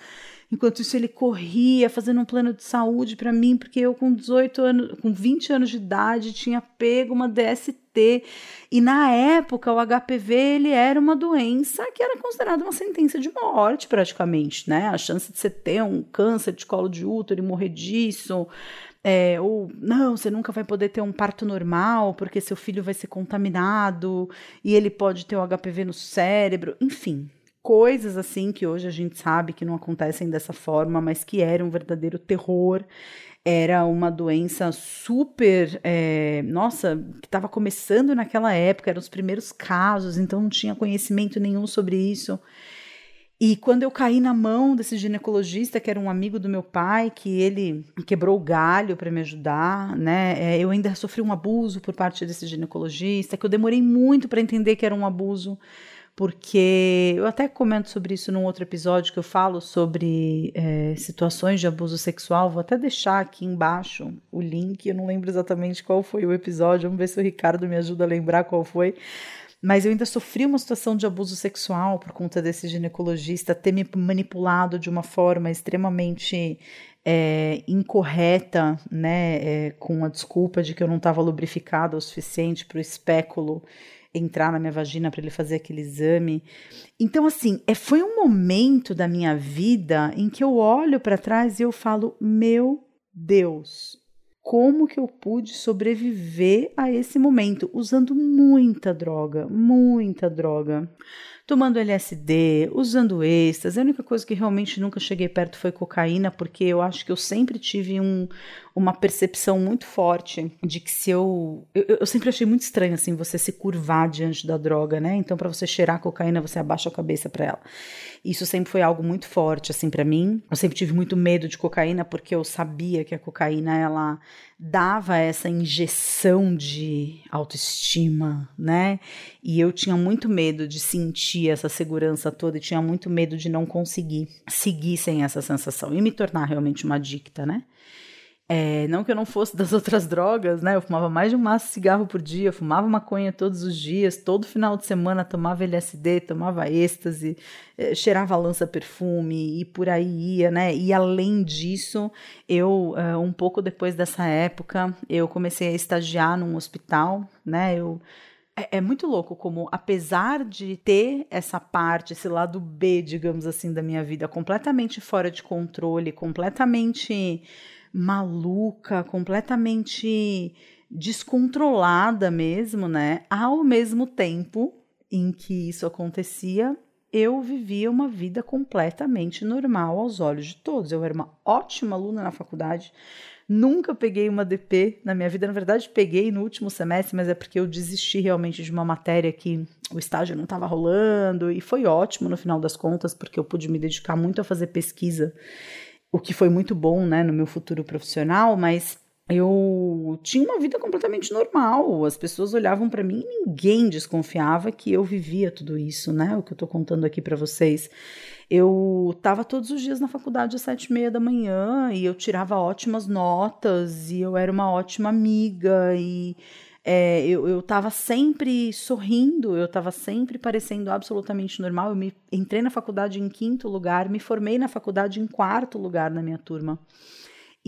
Enquanto isso ele corria fazendo um plano de saúde para mim, porque eu com 18 anos, com 20 anos de idade tinha pego uma DST e na época o HPV ele era uma doença que era considerada uma sentença de morte praticamente, né? A chance de você ter um câncer de colo de útero e morrer disso, é, ou não, você nunca vai poder ter um parto normal porque seu filho vai ser contaminado e ele pode ter o HPV no cérebro, enfim, coisas assim que hoje a gente sabe que não acontecem dessa forma, mas que era um verdadeiro terror. Era uma doença super, é, nossa, que estava começando naquela época, eram os primeiros casos, então não tinha conhecimento nenhum sobre isso. E quando eu caí na mão desse ginecologista, que era um amigo do meu pai, que ele quebrou o galho para me ajudar, né? É, eu ainda sofri um abuso por parte desse ginecologista, que eu demorei muito para entender que era um abuso, porque eu até comento sobre isso num outro episódio que eu falo sobre é, situações de abuso sexual. Vou até deixar aqui embaixo o link. Eu não lembro exatamente qual foi o episódio. Vamos ver se o Ricardo me ajuda a lembrar qual foi mas eu ainda sofri uma situação de abuso sexual por conta desse ginecologista ter me manipulado de uma forma extremamente é, incorreta, né, é, com a desculpa de que eu não estava lubrificada o suficiente para o espéculo entrar na minha vagina para ele fazer aquele exame. Então, assim, é, foi um momento da minha vida em que eu olho para trás e eu falo: meu Deus, como que eu pude sobreviver a esse momento usando muita droga, muita droga tomando LSD, usando êxtase. A única coisa que realmente nunca cheguei perto foi cocaína, porque eu acho que eu sempre tive um, uma percepção muito forte de que se eu, eu. Eu sempre achei muito estranho, assim, você se curvar diante da droga, né? Então, para você cheirar cocaína, você abaixa a cabeça para ela. Isso sempre foi algo muito forte, assim, para mim. Eu sempre tive muito medo de cocaína, porque eu sabia que a cocaína, ela dava essa injeção de autoestima, né? E eu tinha muito medo de sentir essa segurança toda e tinha muito medo de não conseguir seguir sem essa sensação e me tornar realmente uma adicta, né? É, não que eu não fosse das outras drogas, né? Eu fumava mais de um maço de cigarro por dia, fumava maconha todos os dias, todo final de semana tomava LSD, tomava êxtase, é, cheirava lança-perfume e por aí ia, né? E além disso, eu, é, um pouco depois dessa época, eu comecei a estagiar num hospital, né? Eu é, é, muito louco como, apesar de ter essa parte, esse lado B, digamos assim, da minha vida completamente fora de controle, completamente maluca, completamente descontrolada mesmo, né? Ao mesmo tempo em que isso acontecia, eu vivia uma vida completamente normal aos olhos de todos. Eu era uma ótima aluna na faculdade, nunca peguei uma DP na minha vida. Na verdade, peguei no último semestre, mas é porque eu desisti realmente de uma matéria que o estágio não estava rolando e foi ótimo no final das contas, porque eu pude me dedicar muito a fazer pesquisa o que foi muito bom, né, no meu futuro profissional, mas eu tinha uma vida completamente normal. As pessoas olhavam para mim e ninguém desconfiava que eu vivia tudo isso, né? O que eu estou contando aqui para vocês. Eu estava todos os dias na faculdade às sete e meia da manhã e eu tirava ótimas notas e eu era uma ótima amiga e é, eu, eu tava sempre sorrindo, eu tava sempre parecendo absolutamente normal. Eu me entrei na faculdade em quinto lugar, me formei na faculdade em quarto lugar na minha turma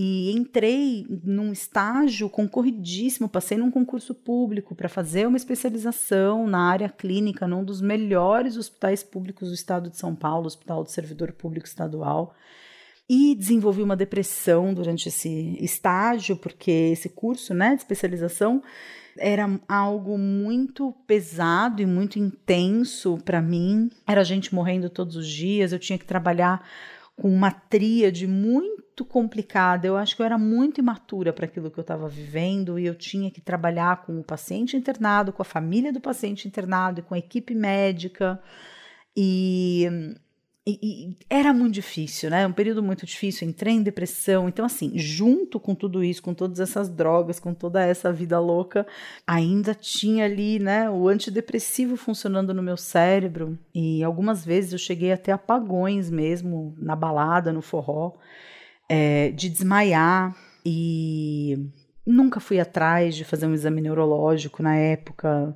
e entrei num estágio concorridíssimo, passei num concurso público para fazer uma especialização na área clínica, num dos melhores hospitais públicos do estado de São Paulo, Hospital do Servidor Público Estadual. E desenvolvi uma depressão durante esse estágio, porque esse curso né, de especialização era algo muito pesado e muito intenso para mim. Era gente morrendo todos os dias, eu tinha que trabalhar com uma tríade muito complicada. Eu acho que eu era muito imatura para aquilo que eu estava vivendo e eu tinha que trabalhar com o paciente internado, com a família do paciente internado e com a equipe médica. E, e, e era muito difícil, né? Um período muito difícil. Entrei em depressão. Então, assim, junto com tudo isso, com todas essas drogas, com toda essa vida louca, ainda tinha ali, né, o antidepressivo funcionando no meu cérebro. E algumas vezes eu cheguei a ter apagões mesmo na balada, no forró é, de desmaiar e nunca fui atrás de fazer um exame neurológico na época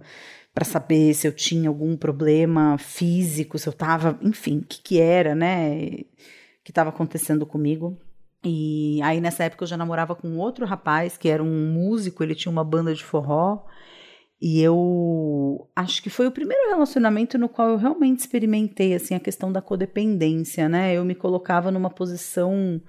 para saber se eu tinha algum problema físico, se eu estava, enfim, o que, que era, né, que estava acontecendo comigo. E aí nessa época eu já namorava com outro rapaz que era um músico, ele tinha uma banda de forró. E eu acho que foi o primeiro relacionamento no qual eu realmente experimentei assim a questão da codependência, né? Eu me colocava numa posição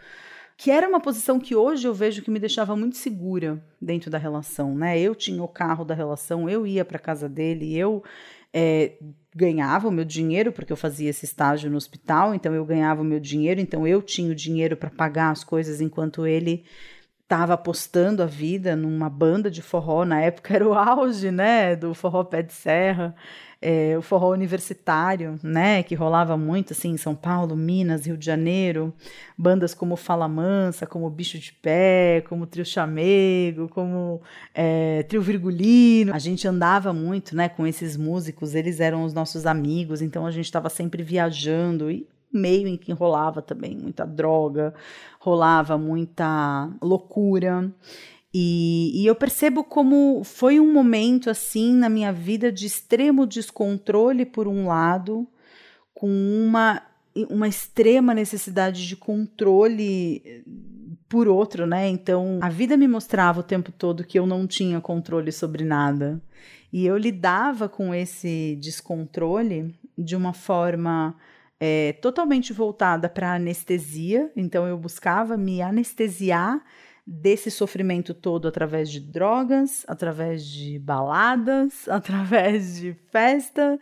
que era uma posição que hoje eu vejo que me deixava muito segura dentro da relação, né? Eu tinha o carro da relação, eu ia para casa dele, eu é, ganhava o meu dinheiro porque eu fazia esse estágio no hospital, então eu ganhava o meu dinheiro, então eu tinha o dinheiro para pagar as coisas enquanto ele estava apostando a vida numa banda de forró, na época era o auge, né, do forró pé de serra é, o forró universitário, né, que rolava muito assim em São Paulo, Minas, Rio de Janeiro, bandas como Fala Mansa, como Bicho de Pé, como Trio Chamego, como é, Trio Virgulino. A gente andava muito, né, com esses músicos, eles eram os nossos amigos, então a gente estava sempre viajando e meio em que rolava também muita droga, rolava muita loucura. E, e, eu percebo como foi um momento assim na minha vida de extremo descontrole por um lado, com uma, uma extrema necessidade de controle eh, por outro, né? Então a vida me mostrava o tempo todo que eu não tinha controle sobre nada. E eu lidava com esse descontrole de uma forma é, totalmente voltada para anestesia. Então eu buscava me anestesiar desse sofrimento todo através de drogas, através de baladas, através de festa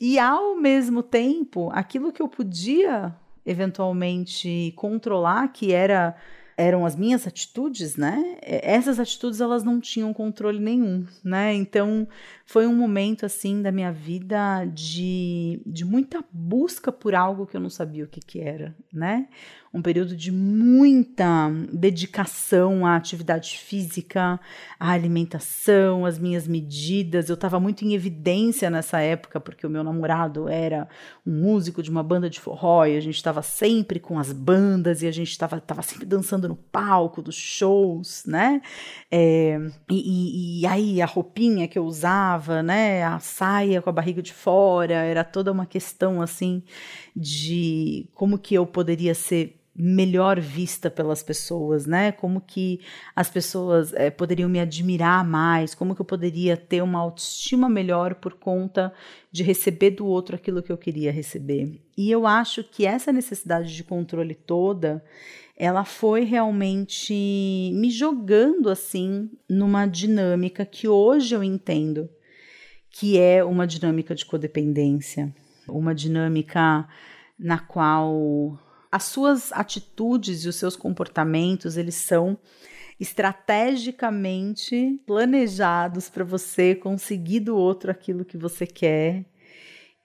e ao mesmo tempo aquilo que eu podia eventualmente controlar, que era eram as minhas atitudes, né? Essas atitudes elas não tinham controle nenhum, né? Então foi um momento assim da minha vida de, de muita busca por algo que eu não sabia o que, que era, né? um período de muita dedicação à atividade física, à alimentação, às minhas medidas. Eu estava muito em evidência nessa época, porque o meu namorado era um músico de uma banda de forró e a gente estava sempre com as bandas e a gente estava tava sempre dançando no palco dos shows, né? É, e, e, e aí a roupinha que eu usava, né? A saia com a barriga de fora, era toda uma questão assim de como que eu poderia ser melhor vista pelas pessoas, né? Como que as pessoas é, poderiam me admirar mais, como que eu poderia ter uma autoestima melhor por conta de receber do outro aquilo que eu queria receber. E eu acho que essa necessidade de controle toda, ela foi realmente me jogando assim numa dinâmica que hoje eu entendo que é uma dinâmica de codependência, uma dinâmica na qual as suas atitudes e os seus comportamentos, eles são estrategicamente planejados para você conseguir do outro aquilo que você quer.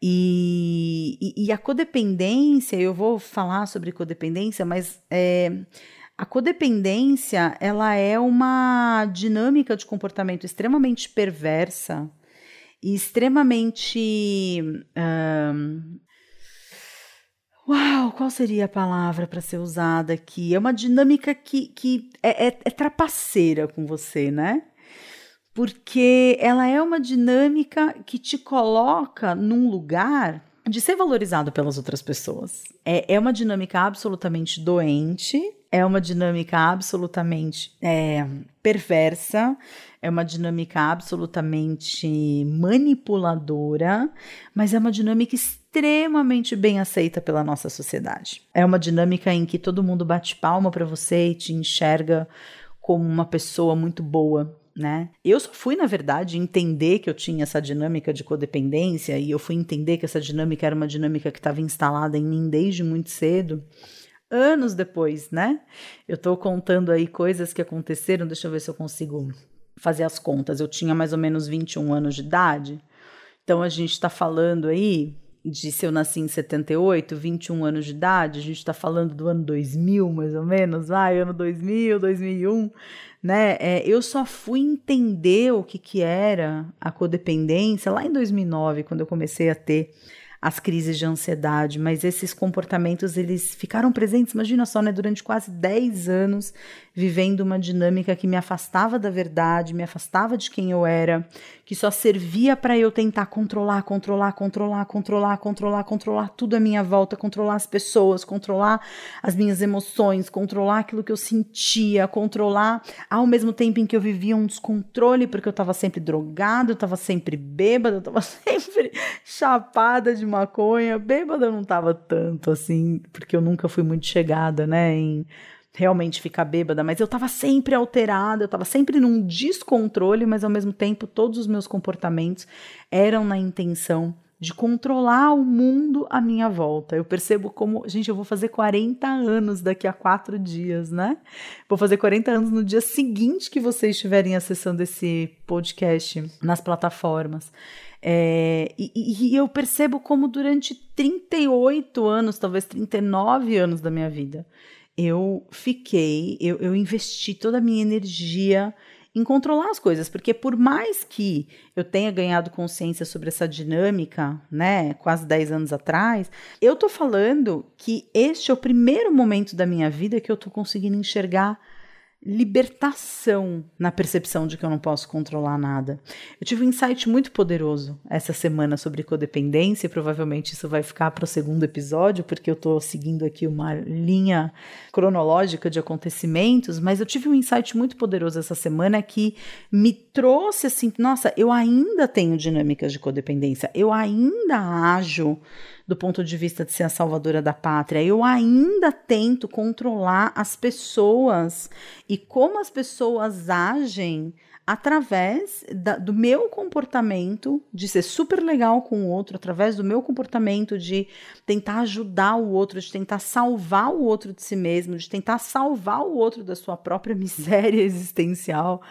E, e, e, a codependência, eu vou falar sobre codependência, mas é, a codependência ela é uma dinâmica de comportamento extremamente perversa e extremamente um, Uau, qual seria a palavra para ser usada aqui? É uma dinâmica que, que é, é, é trapaceira com você, né? porque ela é uma dinâmica que te coloca num lugar de ser valorizado pelas outras pessoas. É, é uma dinâmica absolutamente doente, é uma dinâmica absolutamente é, perversa, é uma dinâmica absolutamente manipuladora, mas é uma dinâmica extremamente bem aceita pela nossa sociedade. É uma dinâmica em que todo mundo bate palma para você e te enxerga como uma pessoa muito boa, né? Eu só fui, na verdade, entender que eu tinha essa dinâmica de codependência e eu fui entender que essa dinâmica era uma dinâmica que estava instalada em mim desde muito cedo, anos depois, né? Eu estou contando aí coisas que aconteceram, deixa eu ver se eu consigo fazer as contas. Eu tinha mais ou menos 21 anos de idade, então a gente está falando aí de se eu nasci em 78, 21 anos de idade, a gente está falando do ano 2000, mais ou menos, vai, ano 2000, 2001 né? É, eu só fui entender o que, que era a codependência lá em 2009, quando eu comecei a ter as crises de ansiedade, mas esses comportamentos eles ficaram presentes, imagina só, né, durante quase 10 anos, vivendo uma dinâmica que me afastava da verdade, me afastava de quem eu era, que só servia para eu tentar controlar, controlar, controlar, controlar, controlar, controlar tudo à minha volta, controlar as pessoas, controlar as minhas emoções, controlar aquilo que eu sentia, controlar ao mesmo tempo em que eu vivia um descontrole, porque eu estava sempre drogada, eu estava sempre bêbada, eu estava sempre chapada de maconha. Bêbada eu não estava tanto assim, porque eu nunca fui muito chegada, né, em realmente ficar bêbada, mas eu estava sempre alterada, eu estava sempre num descontrole, mas ao mesmo tempo todos os meus comportamentos eram na intenção de controlar o mundo à minha volta. Eu percebo como, gente, eu vou fazer 40 anos daqui a quatro dias, né? Vou fazer 40 anos no dia seguinte que vocês estiverem acessando esse podcast nas plataformas. É, e, e, eu percebo como durante 38 anos, talvez 39 anos da minha vida, eu fiquei, eu, eu investi toda a minha energia em controlar as coisas, porque por mais que eu tenha ganhado consciência sobre essa dinâmica, né, quase 10 anos atrás, eu tô falando que este é o primeiro momento da minha vida que eu tô conseguindo enxergar libertação na percepção de que eu não posso controlar nada. Eu tive um insight muito poderoso essa semana sobre codependência, e provavelmente isso vai ficar para o segundo episódio, porque eu estou seguindo aqui uma linha cronológica de acontecimentos, mas eu tive um insight muito poderoso essa semana que me trouxe assim, nossa, eu ainda tenho dinâmicas de codependência, eu ainda ajo do ponto de vista de ser a salvadora da pátria. Eu ainda tento controlar as pessoas e como as pessoas agem através da, do meu comportamento de ser super legal com o outro, através do meu comportamento de tentar ajudar o outro, de tentar salvar o outro de si mesmo, de tentar salvar o outro da sua própria miséria existencial.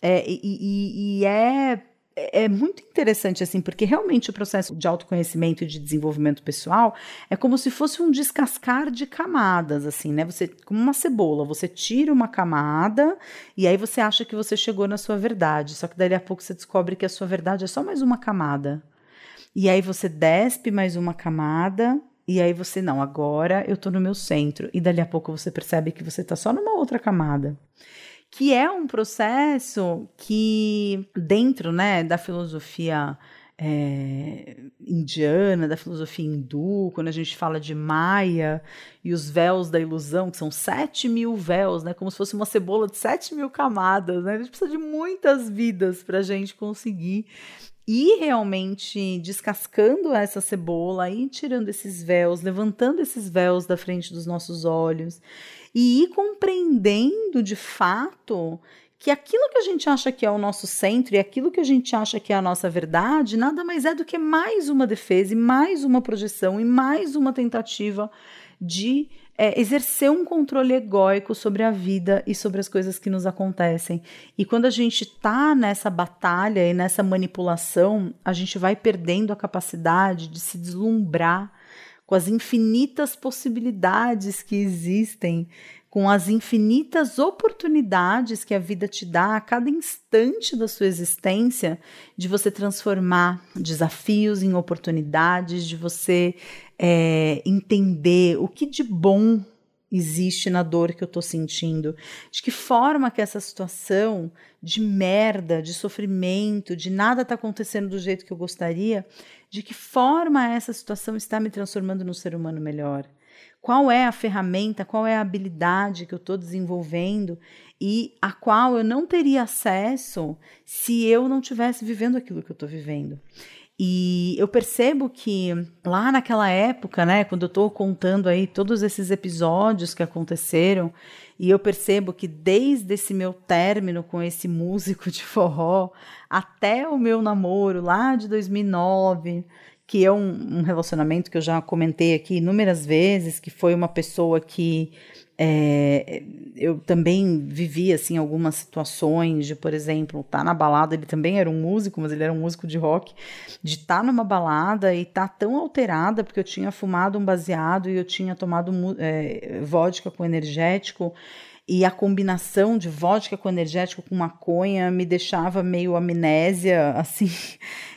É, e, e, e é é, é muito interessante, assim, porque realmente o processo de autoconhecimento e de desenvolvimento pessoal é como se fosse um descascar de camadas, assim, né? Você, como uma cebola, você tira uma camada e aí você acha que você chegou na sua verdade, só que daí a pouco você descobre que a sua verdade é só mais uma camada. E aí você despe mais uma camada e aí você, não, agora eu tô no meu centro. E dali a pouco você percebe que você tá só numa outra camada que é um processo que, dentro né, da filosofia é, indiana, da filosofia hindu, quando a gente fala de Maia e os véus da ilusão, que são sete mil véus, né, como se fosse uma cebola de sete mil camadas, né, a gente precisa de muitas vidas para a gente conseguir ir realmente descascando essa cebola, ir tirando esses véus, levantando esses véus da frente dos nossos olhos e ir compreendendo de fato que aquilo que a gente acha que é o nosso centro e aquilo que a gente acha que é a nossa verdade nada mais é do que mais uma defesa e mais uma projeção e mais uma tentativa de é, exercer um controle egóico sobre a vida e sobre as coisas que nos acontecem. E quando a gente está nessa batalha e nessa manipulação, a gente vai perdendo a capacidade de se deslumbrar com as infinitas possibilidades que existem, com as infinitas oportunidades que a vida te dá a cada instante da sua existência, de você transformar desafios em oportunidades, de você é, entender o que de bom existe na dor que eu tô sentindo? De que forma que essa situação de merda, de sofrimento, de nada tá acontecendo do jeito que eu gostaria, de que forma essa situação está me transformando num ser humano melhor? Qual é a ferramenta, qual é a habilidade que eu estou desenvolvendo e a qual eu não teria acesso se eu não tivesse vivendo aquilo que eu estou vivendo? E eu percebo que lá naquela época, né, quando eu estou contando aí todos esses episódios que aconteceram, e eu percebo que desde esse meu término com esse músico de forró até o meu namoro lá de 2009, que é um, um relacionamento que eu já comentei aqui inúmeras vezes, que foi uma pessoa que é, eu também vivi assim algumas situações de, por exemplo, estar tá na balada, ele também era um músico, mas ele era um músico de rock, de estar tá numa balada e estar tá tão alterada porque eu tinha fumado um baseado e eu tinha tomado é, vodka com energético e a combinação de vodka com energético com maconha me deixava meio amnésia, assim.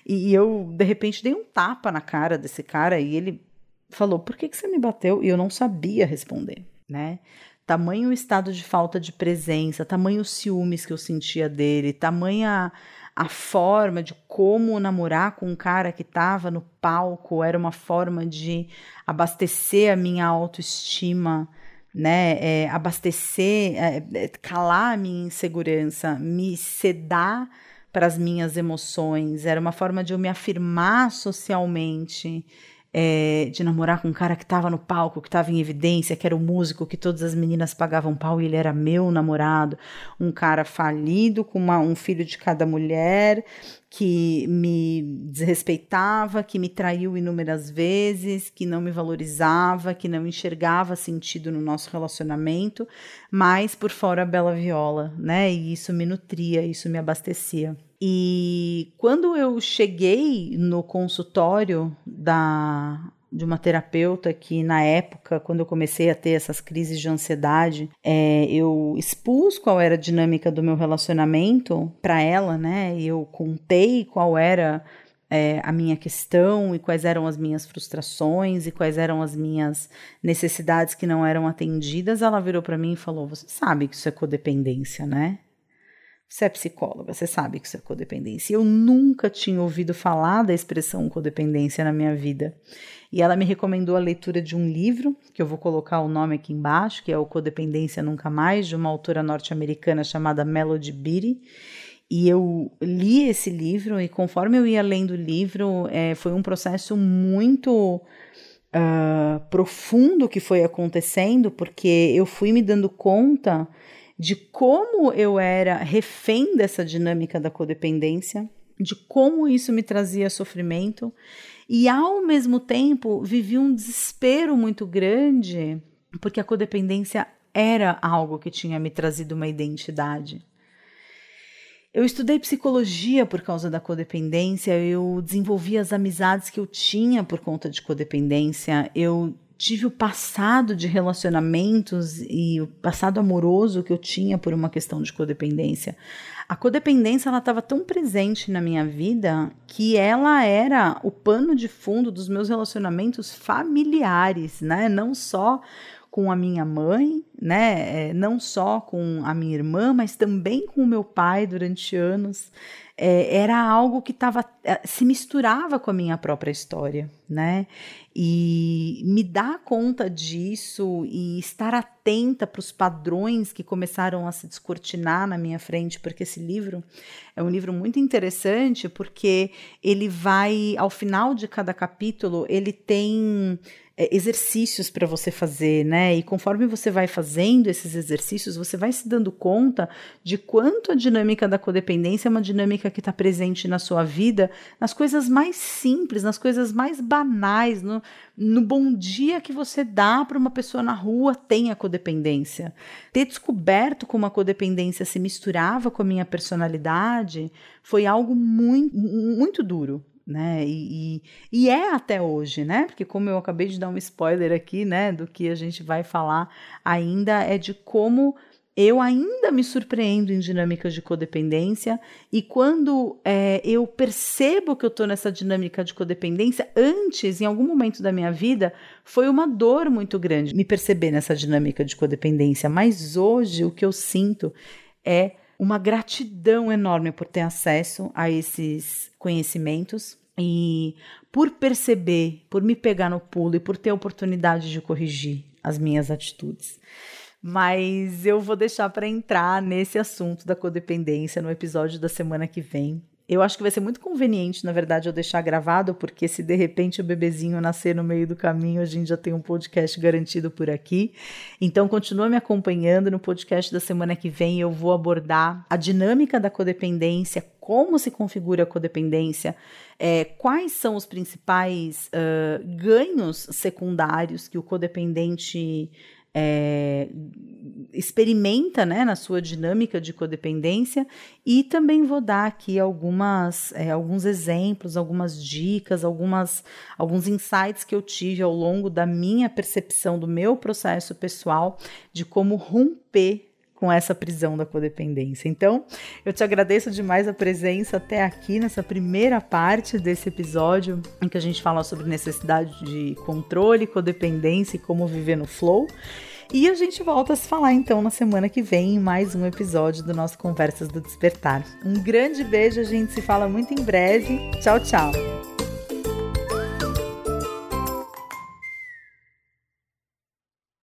E eu, de repente, dei um tapa na cara desse cara e ele falou: Por que, que você me bateu? E eu não sabia responder né? Tamanho o estado de falta de presença, tamanho os ciúmes que eu sentia dele, tamanha a forma de como namorar com um cara que estava no palco era uma forma de abastecer a minha autoestima, né? É, abastecer, é, é calar a minha insegurança, me sedar para as minhas emoções, era uma forma de eu me afirmar socialmente é, de namorar com um cara que estava no palco, que estava em evidência, que era o músico, que todas as meninas pagavam pau e ele era meu namorado, um cara falido com uma, um filho de cada mulher, que me desrespeitava, que me traiu inúmeras vezes, que não me valorizava, que não enxergava sentido no nosso relacionamento, mas por fora a bela viola, né? E isso me nutria, isso me abastecia. E quando eu cheguei no consultório da de uma terapeuta que na época, quando eu comecei a ter essas crises de ansiedade, é, eu expus qual era a dinâmica do meu relacionamento para ela, né? Eu contei qual era é, a minha questão e quais eram as minhas frustrações e quais eram as minhas necessidades que não eram atendidas. Ela virou para mim e falou: Você sabe que isso é codependência, né? Você é psicóloga, você sabe que isso é codependência. Eu nunca tinha ouvido falar da expressão codependência na minha vida. E ela me recomendou a leitura de um livro, que eu vou colocar o nome aqui embaixo, que é o Codependência Nunca Mais, de uma autora norte-americana chamada Melody Beattie. E eu li esse livro, e conforme eu ia lendo o livro, é, foi um processo muito uh, profundo que foi acontecendo, porque eu fui me dando conta de como eu era refém dessa dinâmica da codependência, de como isso me trazia sofrimento, e ao mesmo tempo vivi um desespero muito grande, porque a codependência era algo que tinha me trazido uma identidade. Eu estudei psicologia por causa da codependência, eu desenvolvi as amizades que eu tinha por conta de codependência, eu tive o passado de relacionamentos e o passado amoroso que eu tinha por uma questão de codependência. A codependência ela estava tão presente na minha vida que ela era o pano de fundo dos meus relacionamentos familiares, né? Não só com a minha mãe, né? É, não só com a minha irmã, mas também com o meu pai durante anos é, era algo que tava, é, se misturava com a minha própria história, né? E me dar conta disso e estar atenta para os padrões que começaram a se descortinar na minha frente, porque esse livro é um livro muito interessante, porque ele vai, ao final de cada capítulo, ele tem é, exercícios para você fazer, né? E conforme você vai fazendo esses exercícios, você vai se dando conta de quanto a dinâmica da codependência é uma dinâmica que está presente na sua vida, nas coisas mais simples, nas coisas mais banais, no, no bom dia que você dá para uma pessoa na rua tem a codependência. Ter descoberto como a codependência se misturava com a minha personalidade foi algo muito, muito duro, né? E, e, e, é até hoje, né? Porque como eu acabei de dar um spoiler aqui, né, do que a gente vai falar ainda é de como eu ainda me surpreendo em dinâmicas de codependência e quando é, eu percebo que eu estou nessa dinâmica de codependência, antes, em algum momento da minha vida, foi uma dor muito grande me perceber nessa dinâmica de codependência. Mas hoje o que eu sinto é uma gratidão enorme por ter acesso a esses conhecimentos e por perceber, por me pegar no pulo e por ter a oportunidade de corrigir as minhas atitudes. Mas eu vou deixar para entrar nesse assunto da codependência no episódio da semana que vem. Eu acho que vai ser muito conveniente, na verdade, eu deixar gravado, porque se de repente o bebezinho nascer no meio do caminho, a gente já tem um podcast garantido por aqui. Então, continua me acompanhando no podcast da semana que vem. Eu vou abordar a dinâmica da codependência, como se configura a codependência, é, quais são os principais uh, ganhos secundários que o codependente é, experimenta né, na sua dinâmica de codependência. E também vou dar aqui algumas, é, alguns exemplos, algumas dicas, algumas, alguns insights que eu tive ao longo da minha percepção do meu processo pessoal de como romper com essa prisão da codependência. Então, eu te agradeço demais a presença até aqui nessa primeira parte desse episódio em que a gente fala sobre necessidade de controle, codependência e como viver no flow. E a gente volta a se falar então na semana que vem em mais um episódio do nosso Conversas do Despertar. Um grande beijo, a gente se fala muito em breve. Tchau, tchau.